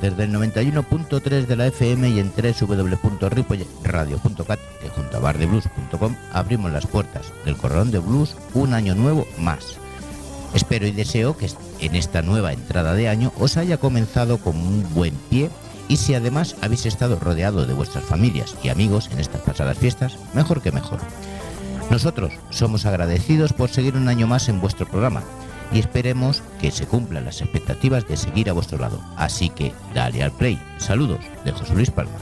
desde el 91.3 de la FM y en www.ripoyradio.cat que junto a bardeblues.com abrimos las puertas del Corralón de Blues un año nuevo más. Espero y deseo que en esta nueva entrada de año os haya comenzado con un buen pie y si además habéis estado rodeado de vuestras familias y amigos en estas pasadas fiestas, mejor que mejor. Nosotros somos agradecidos por seguir un año más en vuestro programa y esperemos que se cumplan las expectativas de seguir a vuestro lado. Así que dale al play. Saludos de José Luis Palma.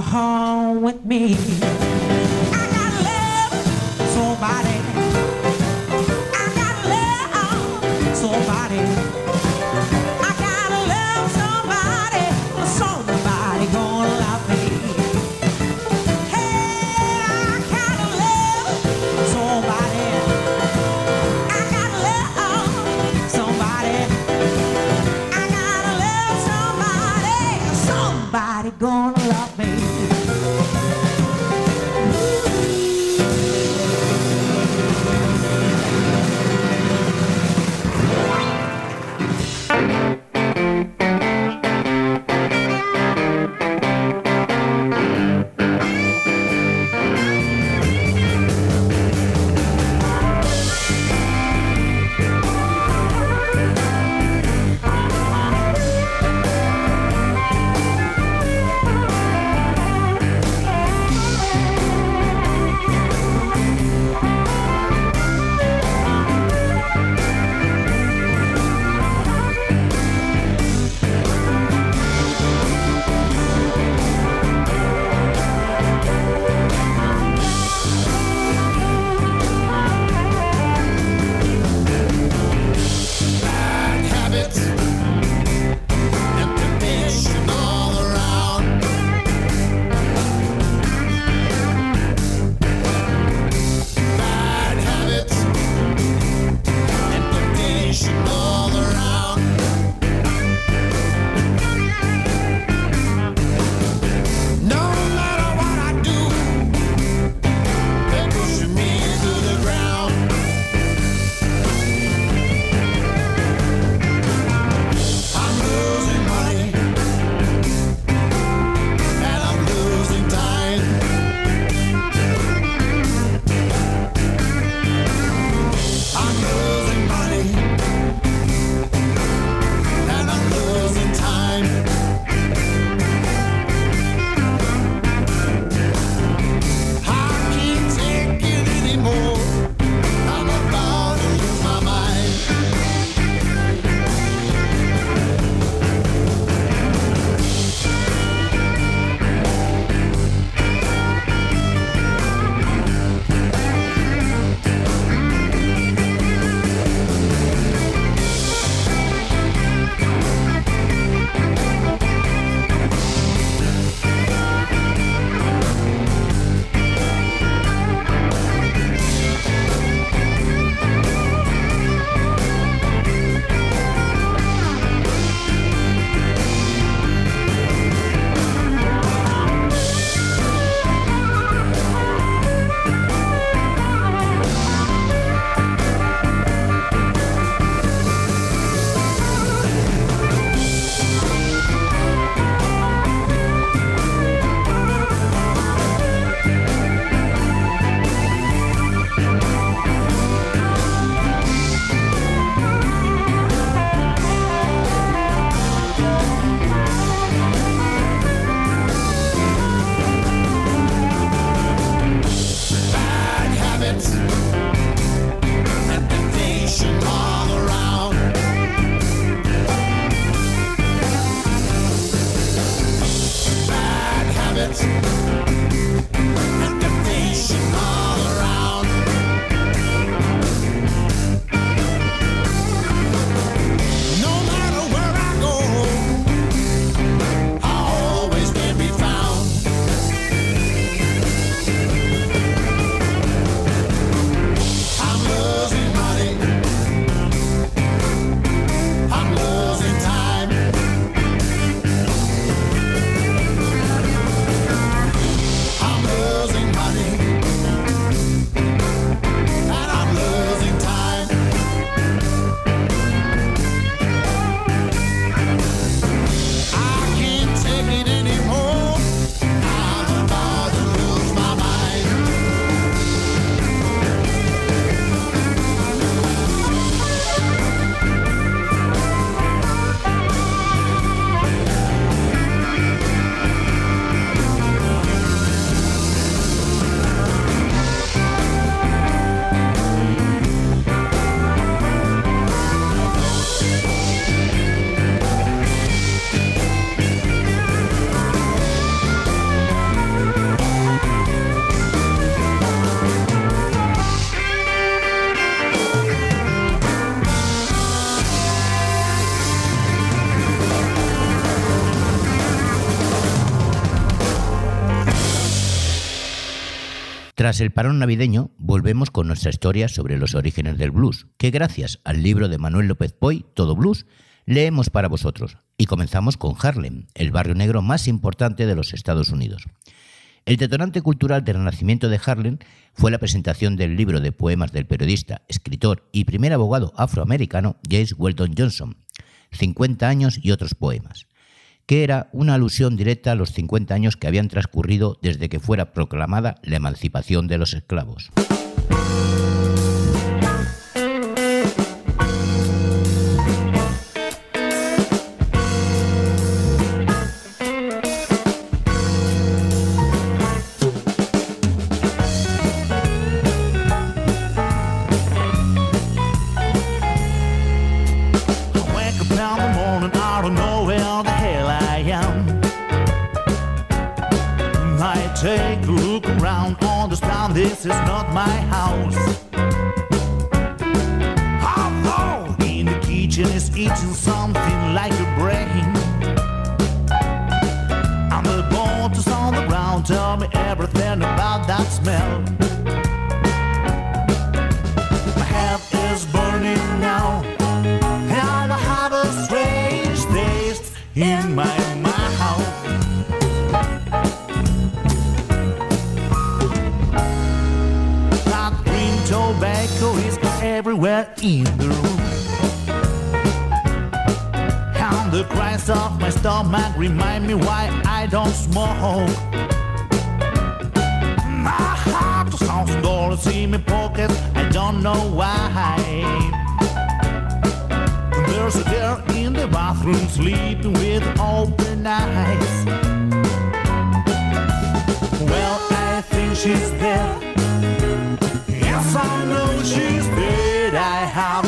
home with me. Tras el parón navideño, volvemos con nuestra historia sobre los orígenes del blues, que gracias al libro de Manuel López Poy, Todo Blues, leemos para vosotros. Y comenzamos con Harlem, el barrio negro más importante de los Estados Unidos. El detonante cultural del renacimiento de Harlem fue la presentación del libro de poemas del periodista, escritor y primer abogado afroamericano James Weldon Johnson, 50 años y otros poemas que era una alusión directa a los 50 años que habían transcurrido desde que fuera proclamada la emancipación de los esclavos. Smell. My head is burning now, and I have a strange taste in my mouth. That green tobacco is everywhere in the room. And the cries of my stomach remind me why I don't smoke. Dollars in my pocket, I don't know why. There's a girl in the bathroom sleeping with open eyes. Well, I think she's there. Yes, I know she's there. I have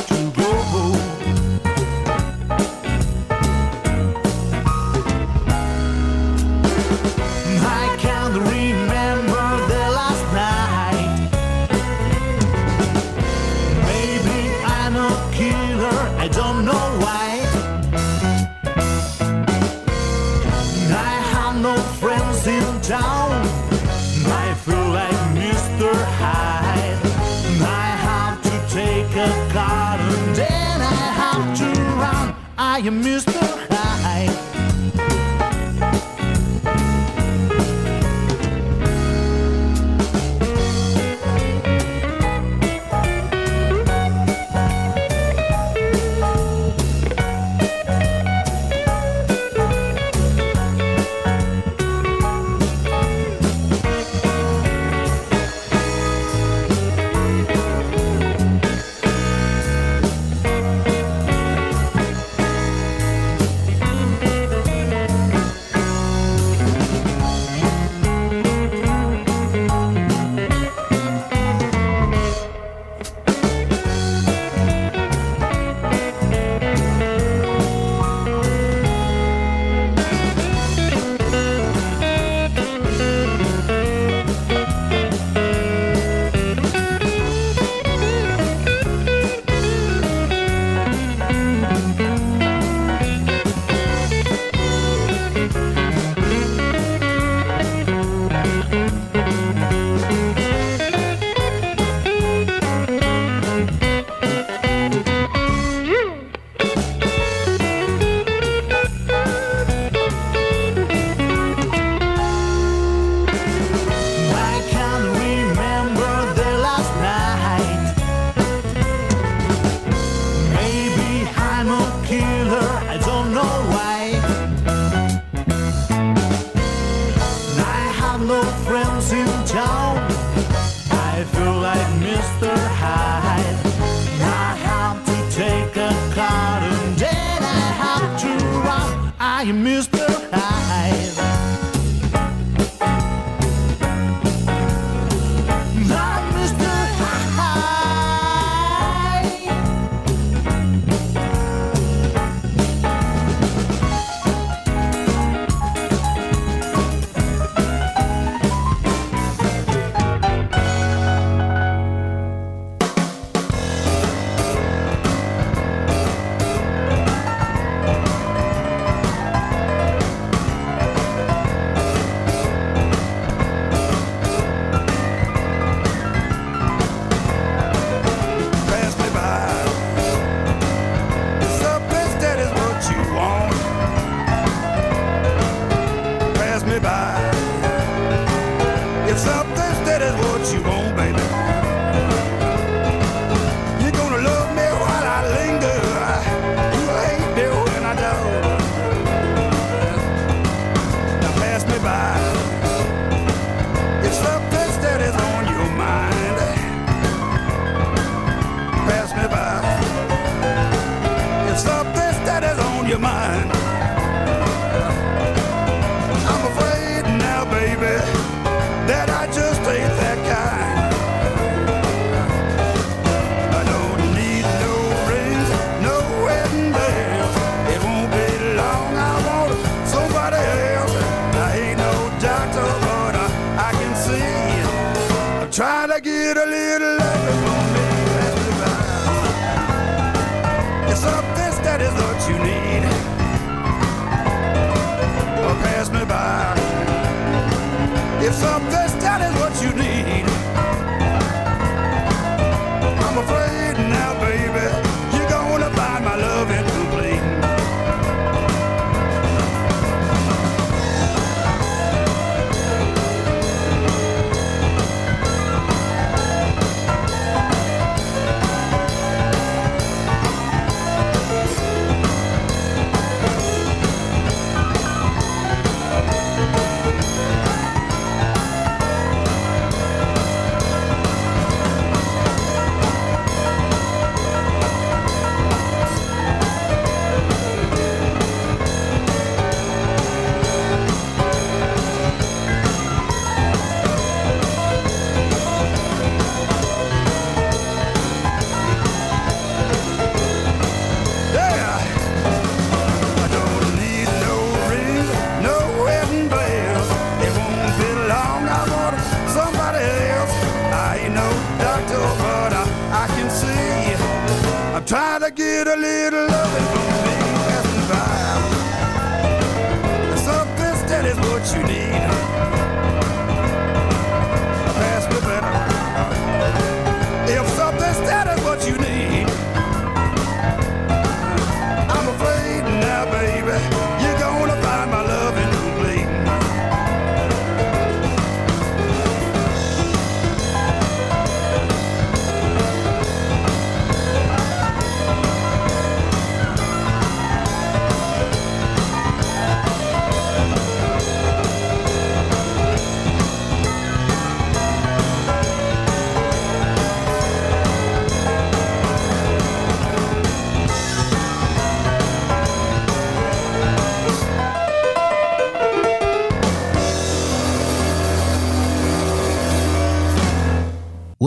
try to get a little loving.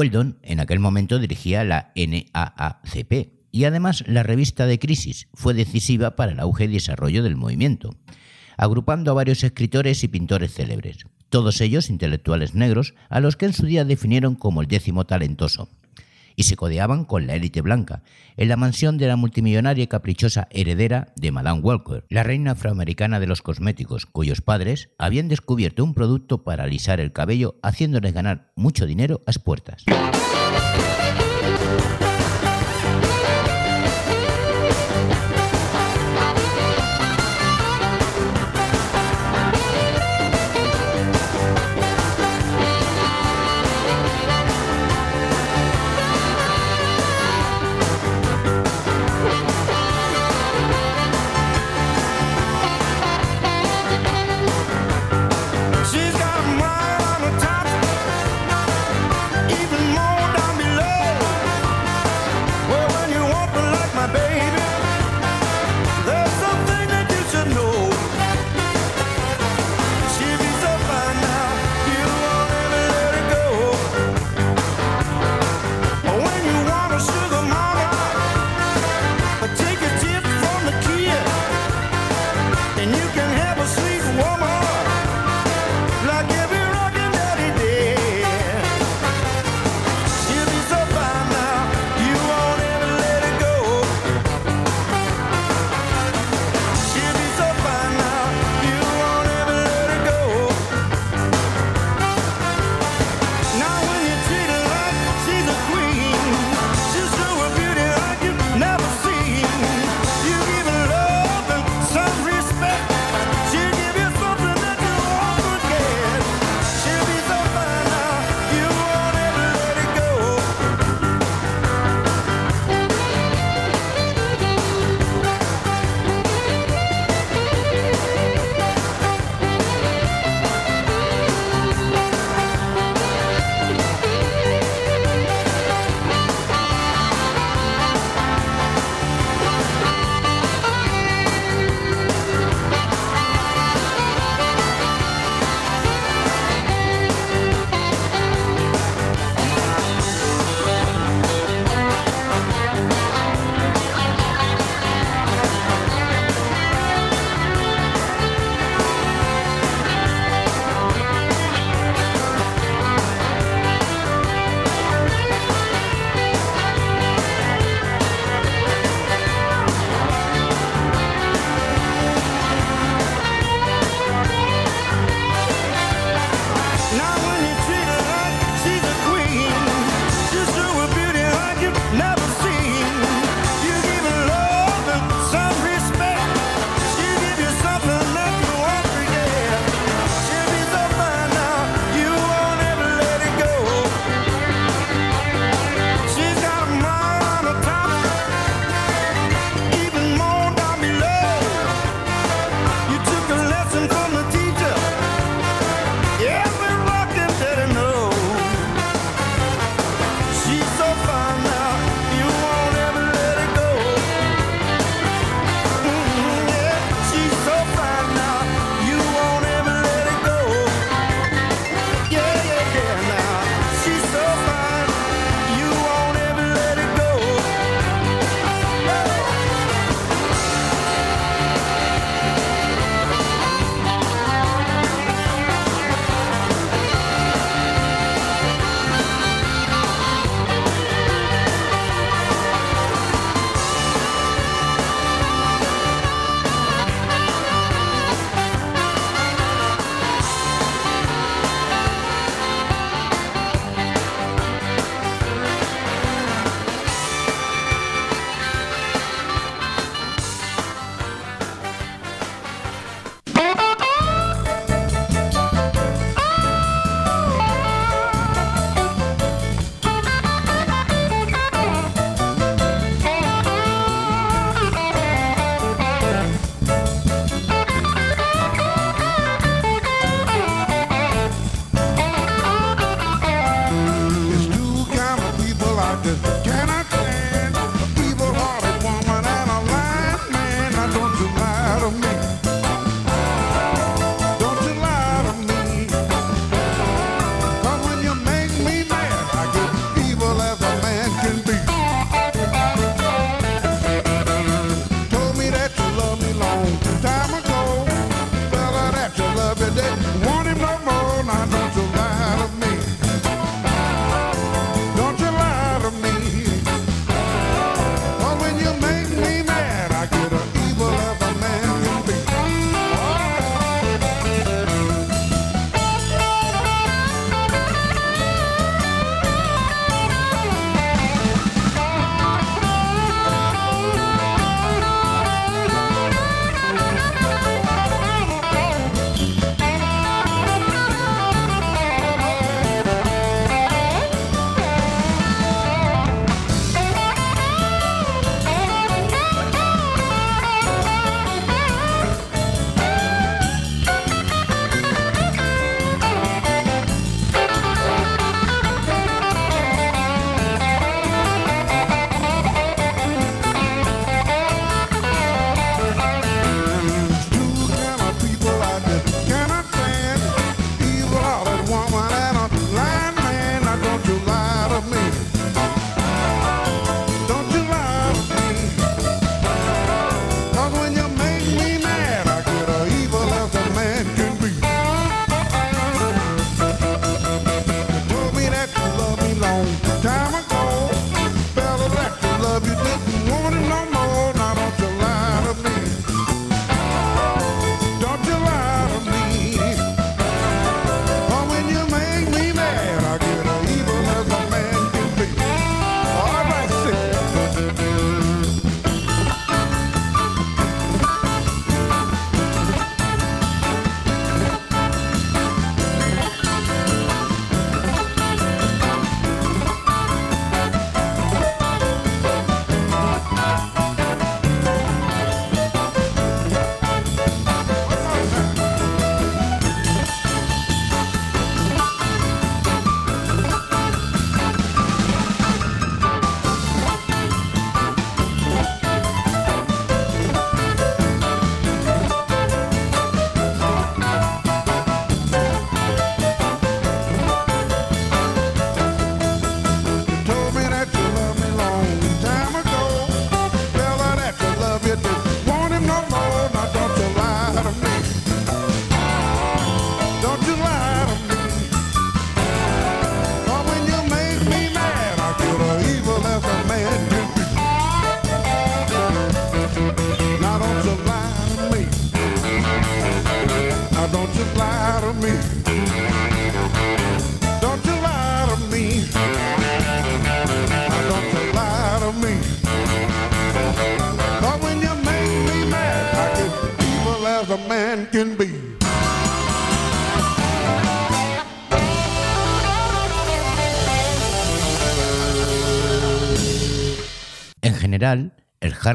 Weldon en aquel momento dirigía la NAACP y además la revista de Crisis fue decisiva para el auge y desarrollo del movimiento, agrupando a varios escritores y pintores célebres, todos ellos intelectuales negros a los que en su día definieron como el décimo talentoso y se codeaban con la élite blanca, en la mansión de la multimillonaria y caprichosa heredera de Madame Walker, la reina afroamericana de los cosméticos, cuyos padres habían descubierto un producto para alisar el cabello haciéndoles ganar mucho dinero a puertas.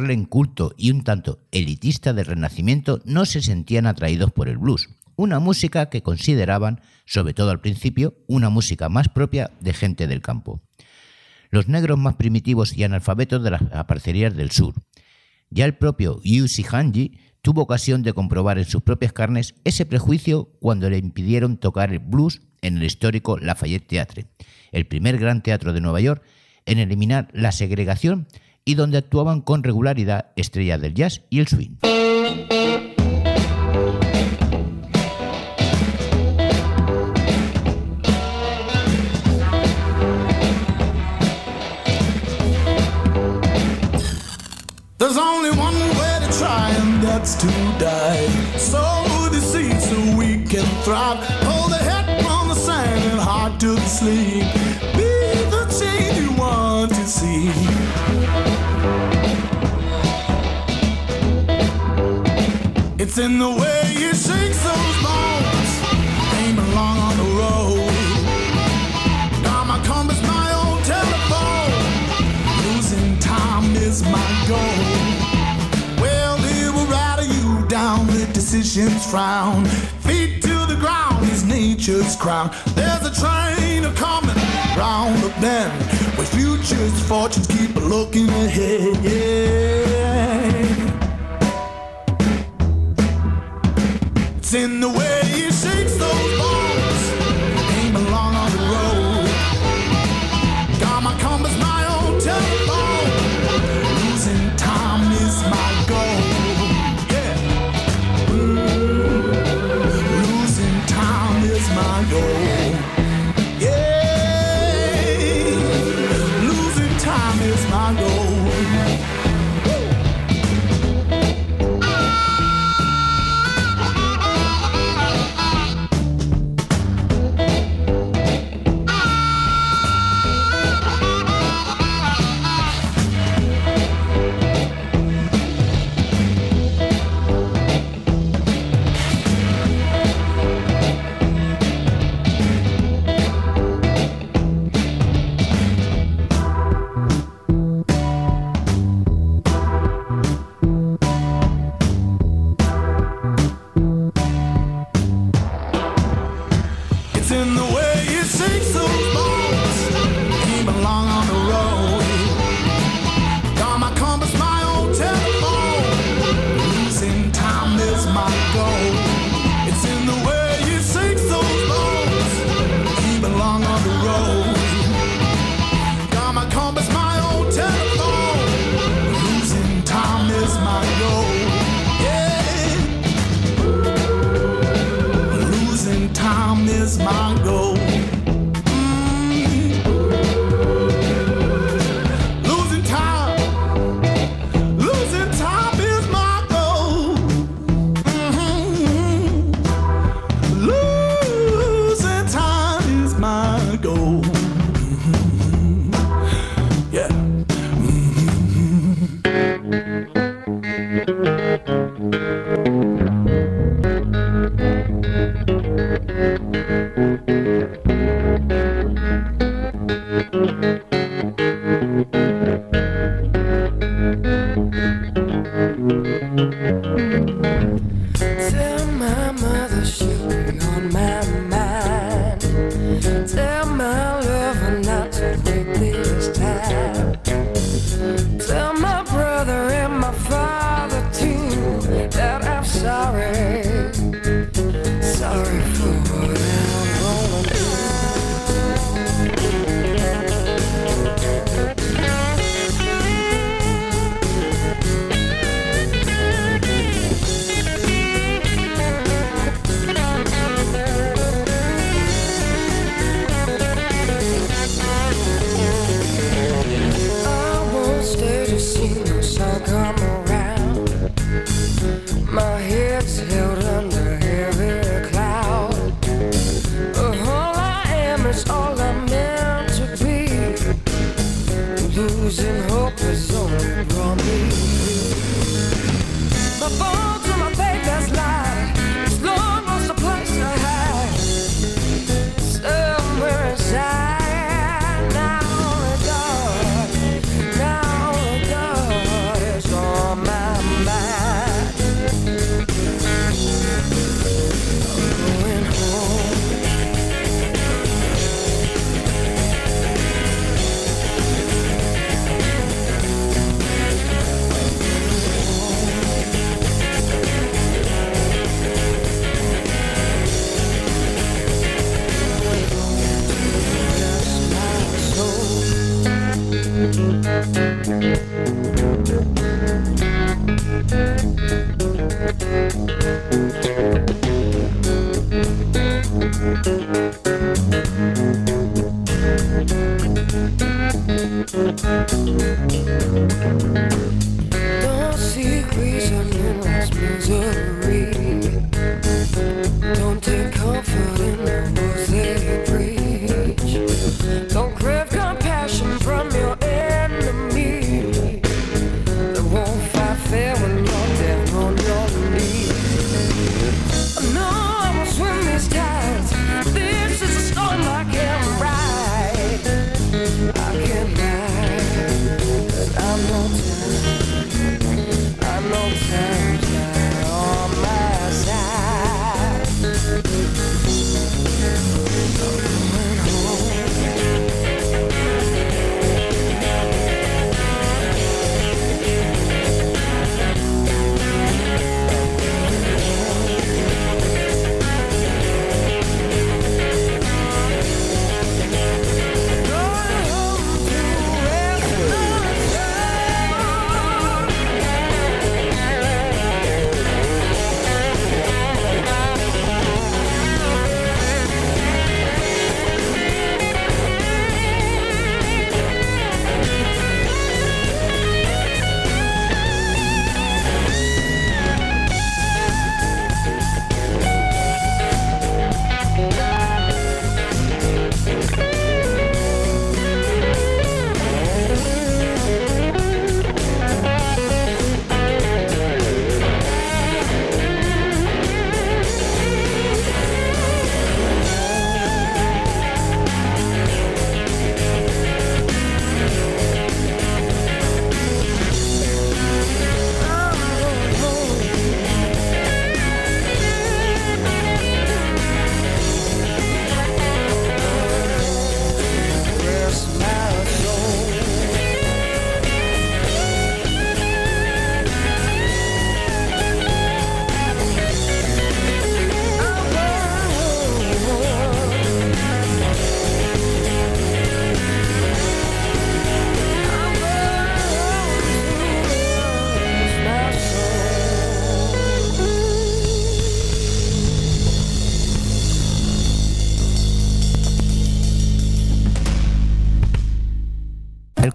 El Harlem culto y un tanto elitista del Renacimiento no se sentían atraídos por el blues, una música que consideraban, sobre todo al principio, una música más propia de gente del campo. Los negros más primitivos y analfabetos de las aparcerías del sur. Ya el propio Yusi Hanji tuvo ocasión de comprobar en sus propias carnes ese prejuicio cuando le impidieron tocar el blues en el histórico Lafayette Theatre, el primer gran teatro de Nueva York en eliminar la segregación y donde actuaban con regularidad estrellas del jazz y el swing.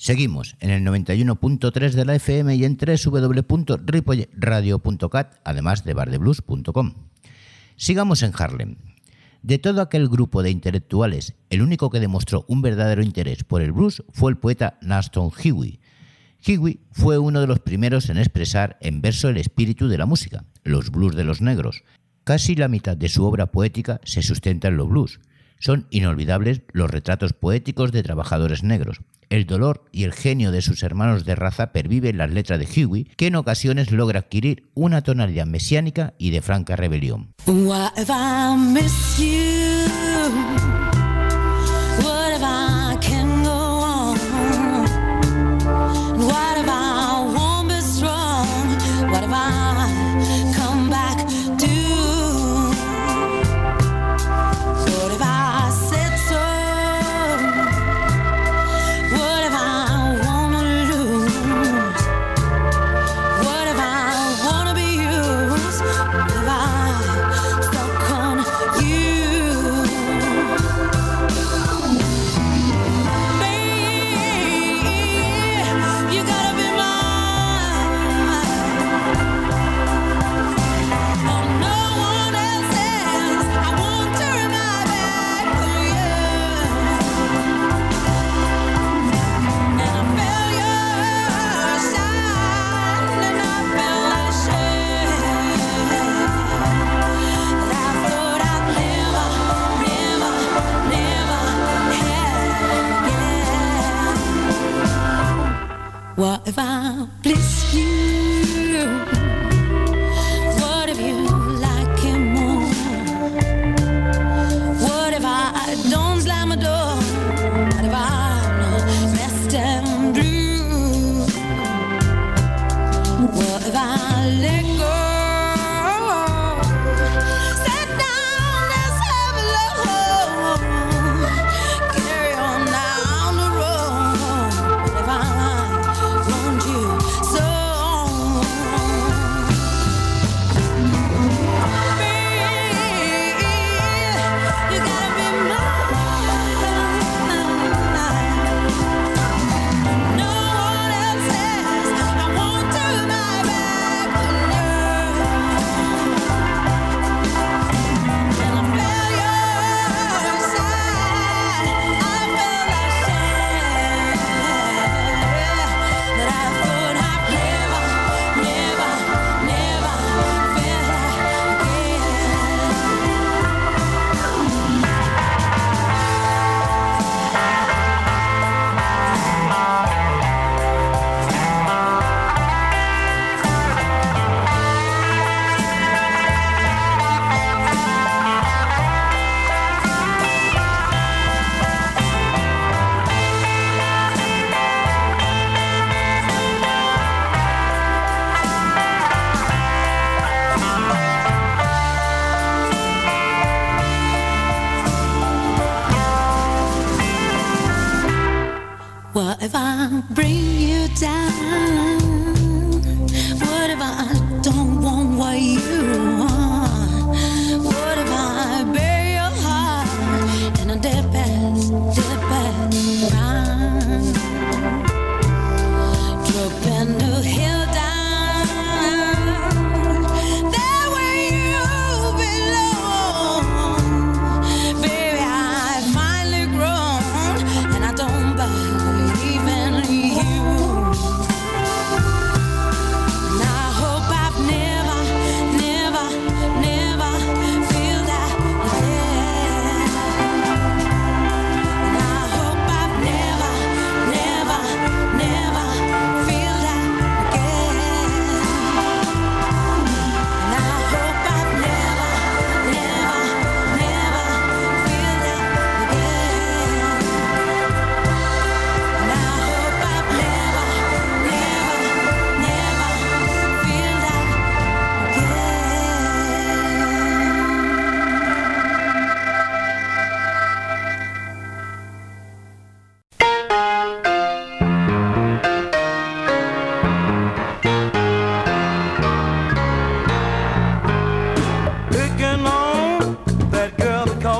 Seguimos en el 91.3 de la FM y en www.ripoyradio.cat, además de bardeblues.com. Sigamos en Harlem. De todo aquel grupo de intelectuales, el único que demostró un verdadero interés por el blues fue el poeta Naston Huey. Huey fue uno de los primeros en expresar en verso el espíritu de la música, los blues de los negros. Casi la mitad de su obra poética se sustenta en los blues. Son inolvidables los retratos poéticos de trabajadores negros, el dolor y el genio de sus hermanos de raza perviven las letras de Huey, que en ocasiones logra adquirir una tonalidad mesiánica y de franca rebelión.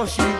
she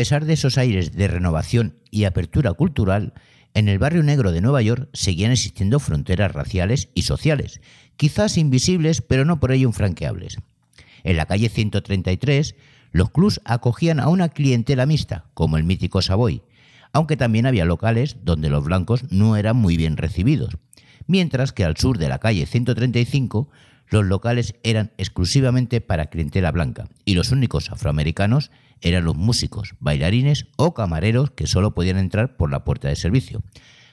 pesar de esos aires de renovación y apertura cultural, en el barrio negro de Nueva York seguían existiendo fronteras raciales y sociales, quizás invisibles pero no por ello infranqueables. En la calle 133, los clubs acogían a una clientela mixta, como el mítico Savoy, aunque también había locales donde los blancos no eran muy bien recibidos, mientras que al sur de la calle 135 los locales eran exclusivamente para clientela blanca y los únicos afroamericanos eran los músicos, bailarines o camareros que solo podían entrar por la puerta de servicio,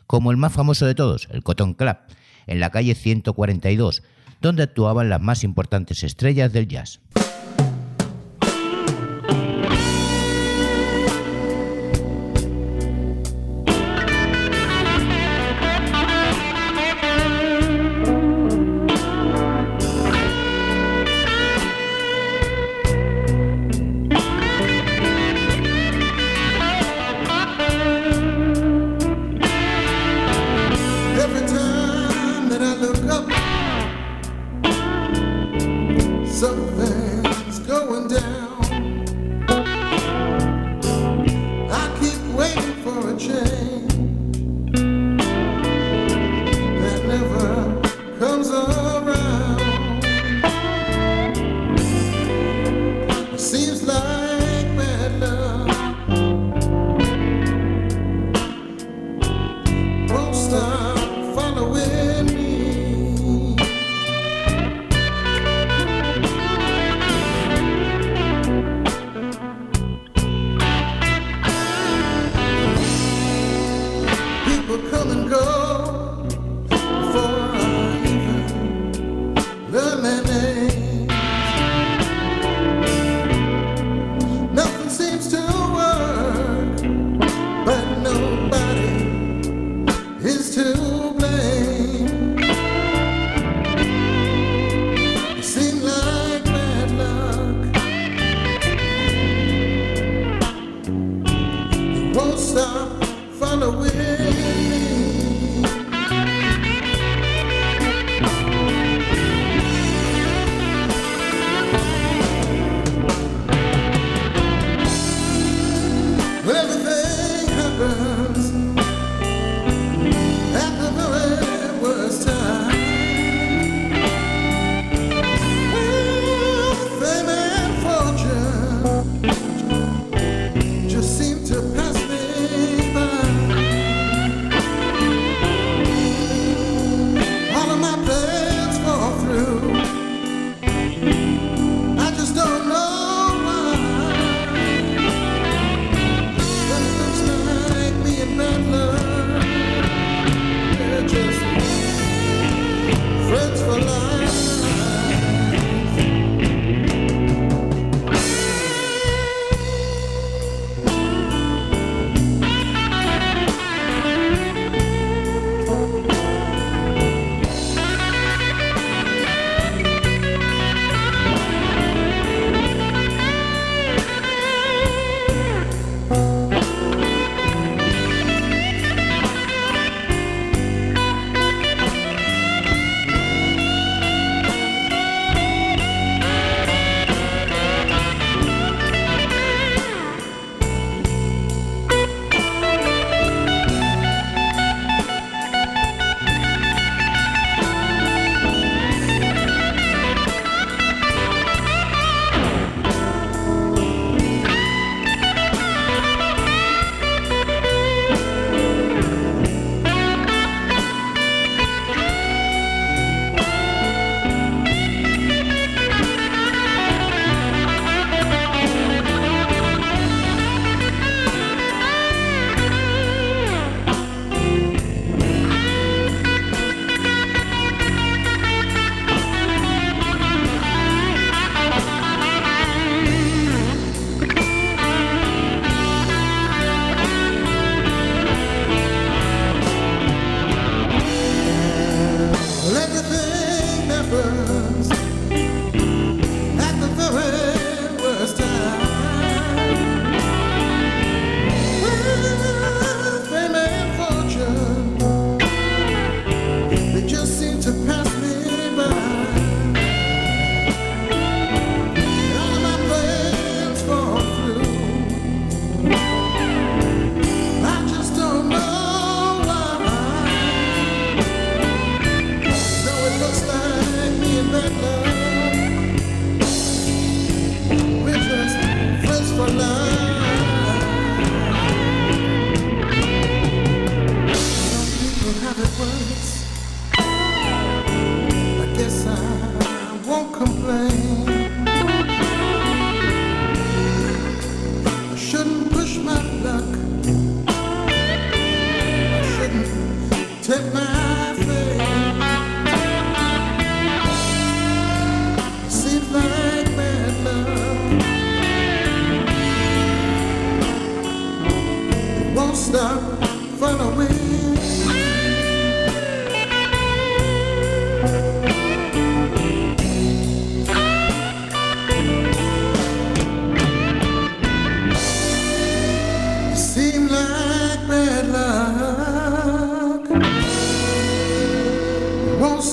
como el más famoso de todos, el Cotton Club, en la calle 142, donde actuaban las más importantes estrellas del jazz. Won't stop following me.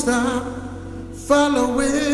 Stop following.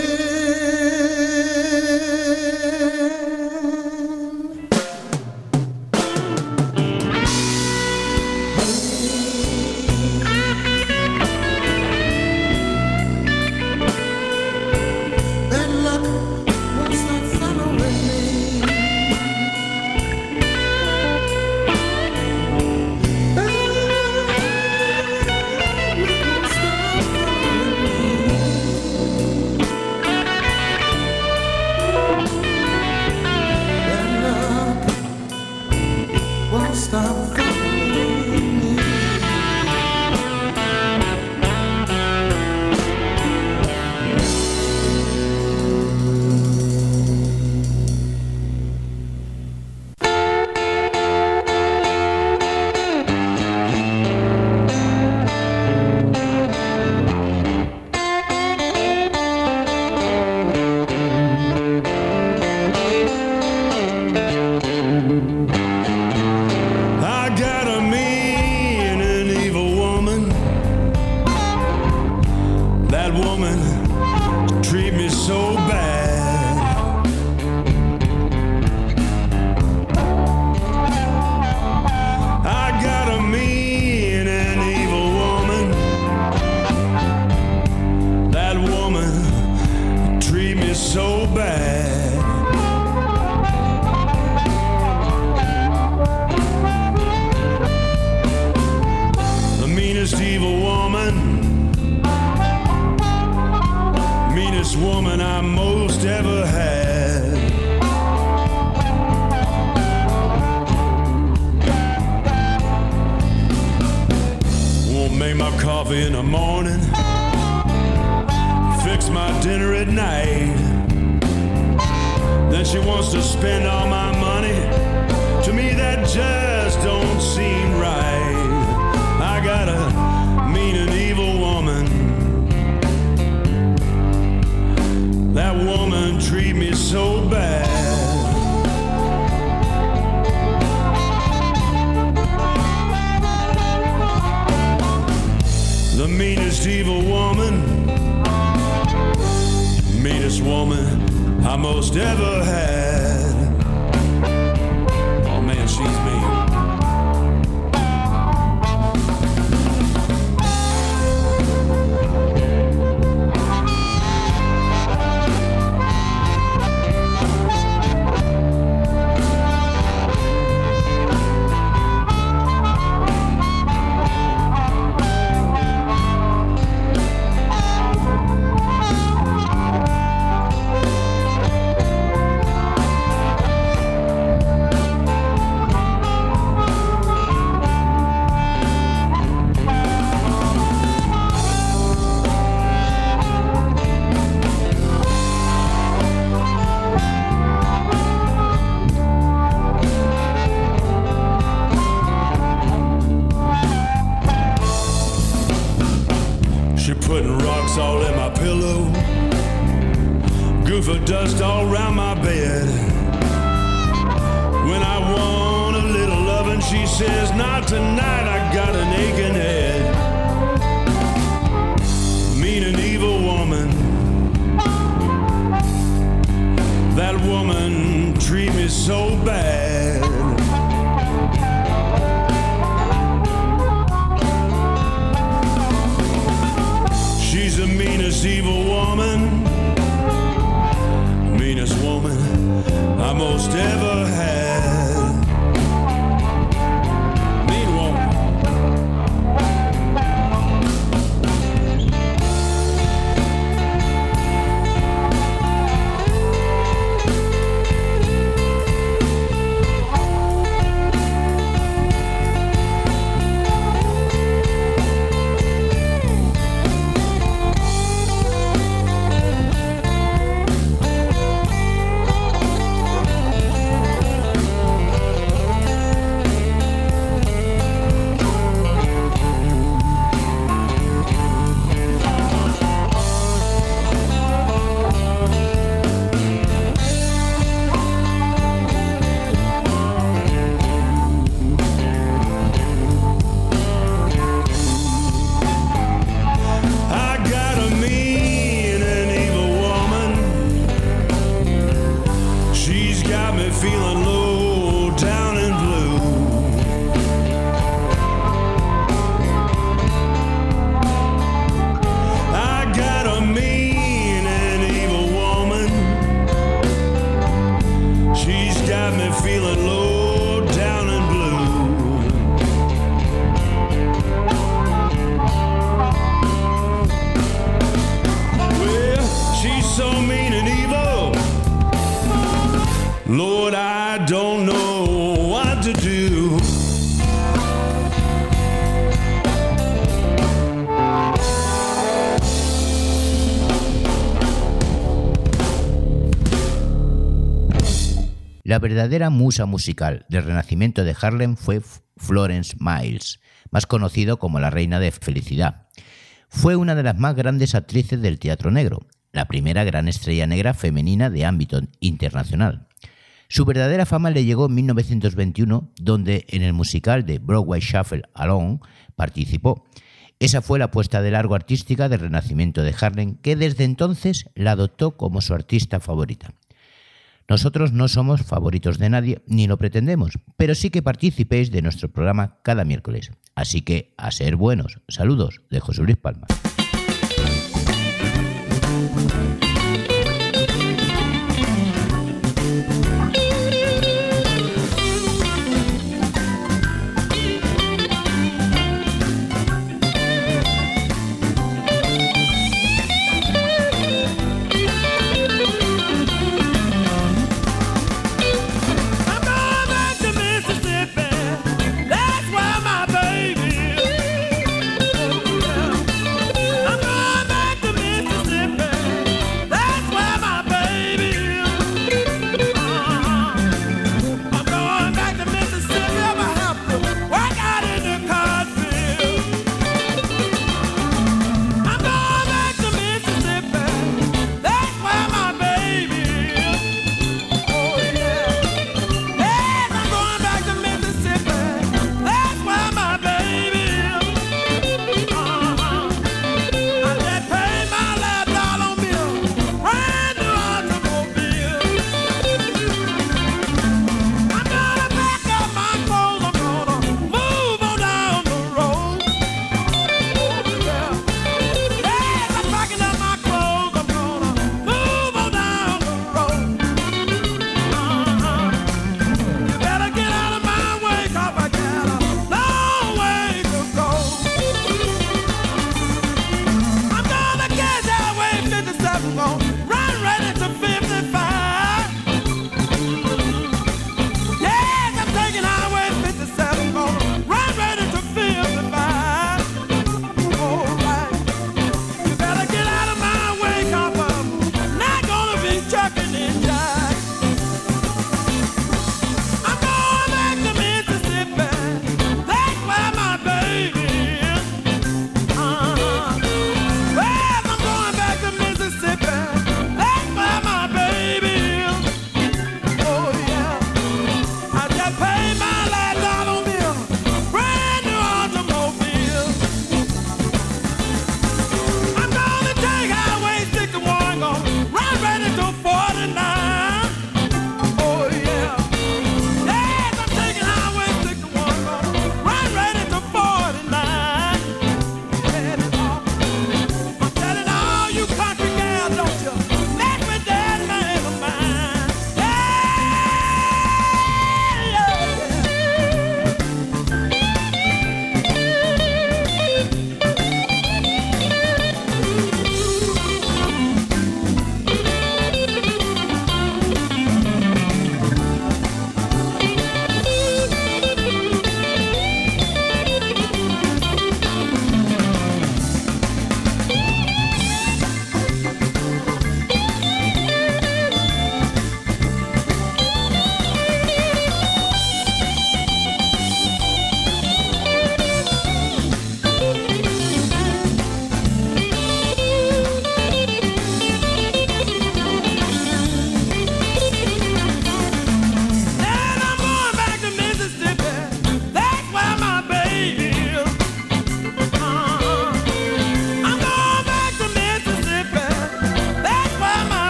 Meanest woman I most ever had. Won't make my coffee in the morning, fix my dinner at night. Then she wants to spend all my money. To me, that just don't seem evil woman, meanest woman I most ever had. Says, Not tonight, I got an aching head. Mean and evil woman. That woman treat me so bad. She's the meanest evil woman, meanest woman I most ever so mean evil. Lord, I don't know what to do. La verdadera musa musical del renacimiento de Harlem fue Florence Miles, más conocido como la Reina de Felicidad. Fue una de las más grandes actrices del teatro negro, la primera gran estrella negra femenina de ámbito internacional. Su verdadera fama le llegó en 1921, donde en el musical de Broadway Shuffle Alone participó. Esa fue la apuesta de largo artística del renacimiento de Harlem, que desde entonces la adoptó como su artista favorita. Nosotros no somos favoritos de nadie, ni lo pretendemos, pero sí que participéis de nuestro programa cada miércoles. Así que a ser buenos. Saludos de José Luis Palma. Thank you.